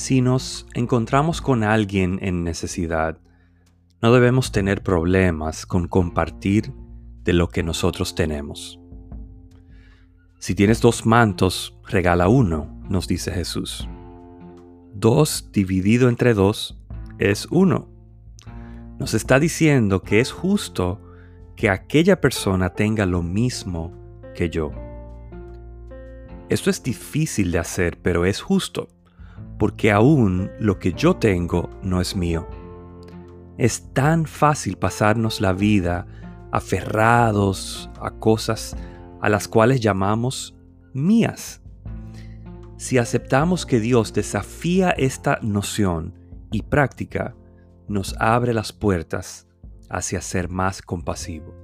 Si nos encontramos con alguien en necesidad, no debemos tener problemas con compartir de lo que nosotros tenemos. Si tienes dos mantos, regala uno, nos dice Jesús. Dos dividido entre dos es uno. Nos está diciendo que es justo que aquella persona tenga lo mismo que yo. Esto es difícil de hacer, pero es justo porque aún lo que yo tengo no es mío. Es tan fácil pasarnos la vida aferrados a cosas a las cuales llamamos mías. Si aceptamos que Dios desafía esta noción y práctica, nos abre las puertas hacia ser más compasivo.